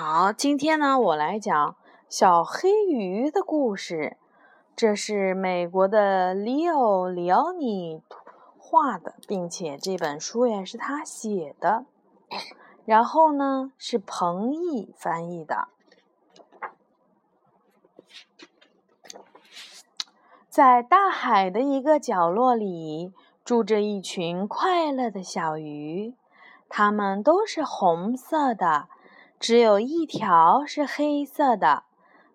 好，今天呢，我来讲小黑鱼的故事。这是美国的 Leo 里奥尼画的，并且这本书也是他写的。然后呢，是彭毅翻译的。在大海的一个角落里，住着一群快乐的小鱼，它们都是红色的，只有一条是黑色的。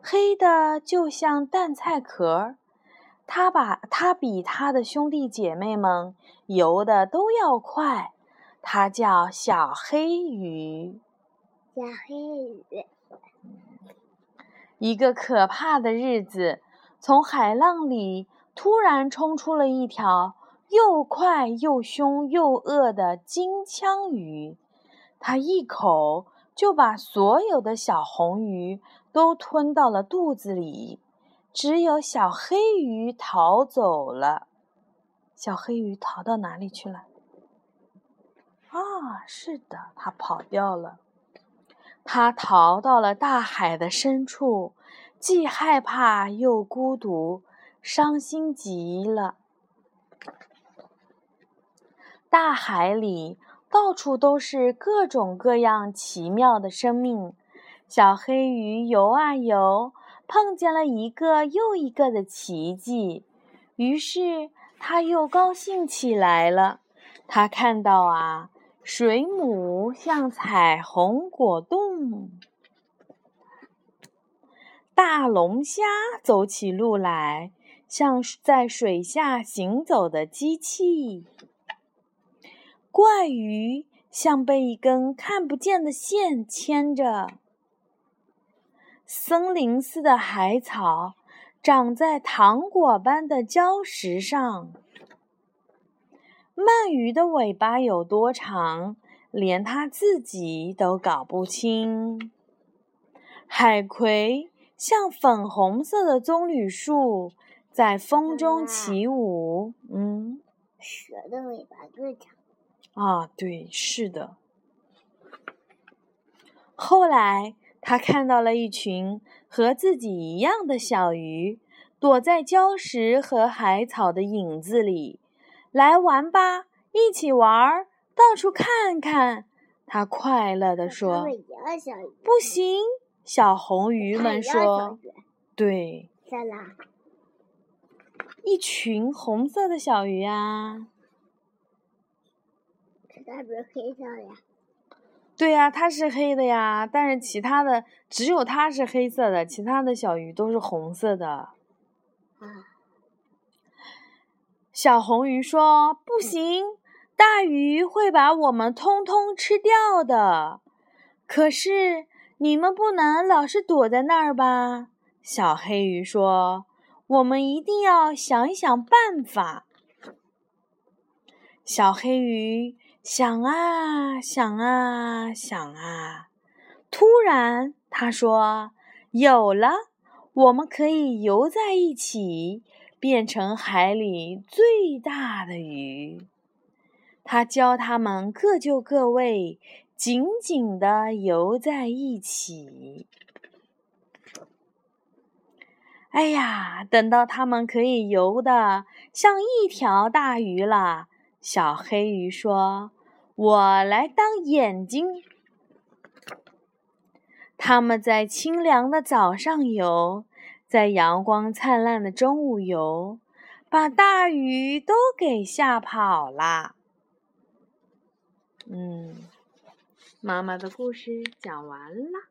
黑的就像蛋菜壳，它把它比它的兄弟姐妹们游的都要快。它叫小黑鱼。小黑鱼。一个可怕的日子，从海浪里突然冲出了一条又快又凶又恶的金枪鱼，它一口就把所有的小红鱼。都吞到了肚子里，只有小黑鱼逃走了。小黑鱼逃到哪里去了？啊，是的，它跑掉了。它逃到了大海的深处，既害怕又孤独，伤心极了。大海里到处都是各种各样奇妙的生命。小黑鱼游啊游，碰见了一个又一个的奇迹，于是它又高兴起来了。它看到啊，水母像彩虹果冻，大龙虾走起路来像在水下行走的机器，怪鱼像被一根看不见的线牵着。森林似的海草长在糖果般的礁石上。鳗鱼的尾巴有多长，连它自己都搞不清。海葵像粉红色的棕榈树，在风中起舞。嗯，蛇的尾巴最长。啊，对，是的。后来。他看到了一群和自己一样的小鱼，躲在礁石和海草的影子里。来玩吧，一起玩，到处看看。他快乐地说：“不行！”小红鱼们说：“对。”一群红色的小鱼啊。它不是黑色的呀。对呀，它是黑的呀，但是其他的只有它是黑色的，其他的小鱼都是红色的。小红鱼说：“不行，大鱼会把我们通通吃掉的。可是你们不能老是躲在那儿吧？”小黑鱼说：“我们一定要想一想办法。”小黑鱼。想啊想啊想啊！突然，他说：“有了，我们可以游在一起，变成海里最大的鱼。”他教他们各就各位，紧紧地游在一起。哎呀，等到他们可以游的像一条大鱼了。小黑鱼说：“我来当眼睛。”他们在清凉的早上游，在阳光灿烂的中午游，把大鱼都给吓跑了。嗯，妈妈的故事讲完了。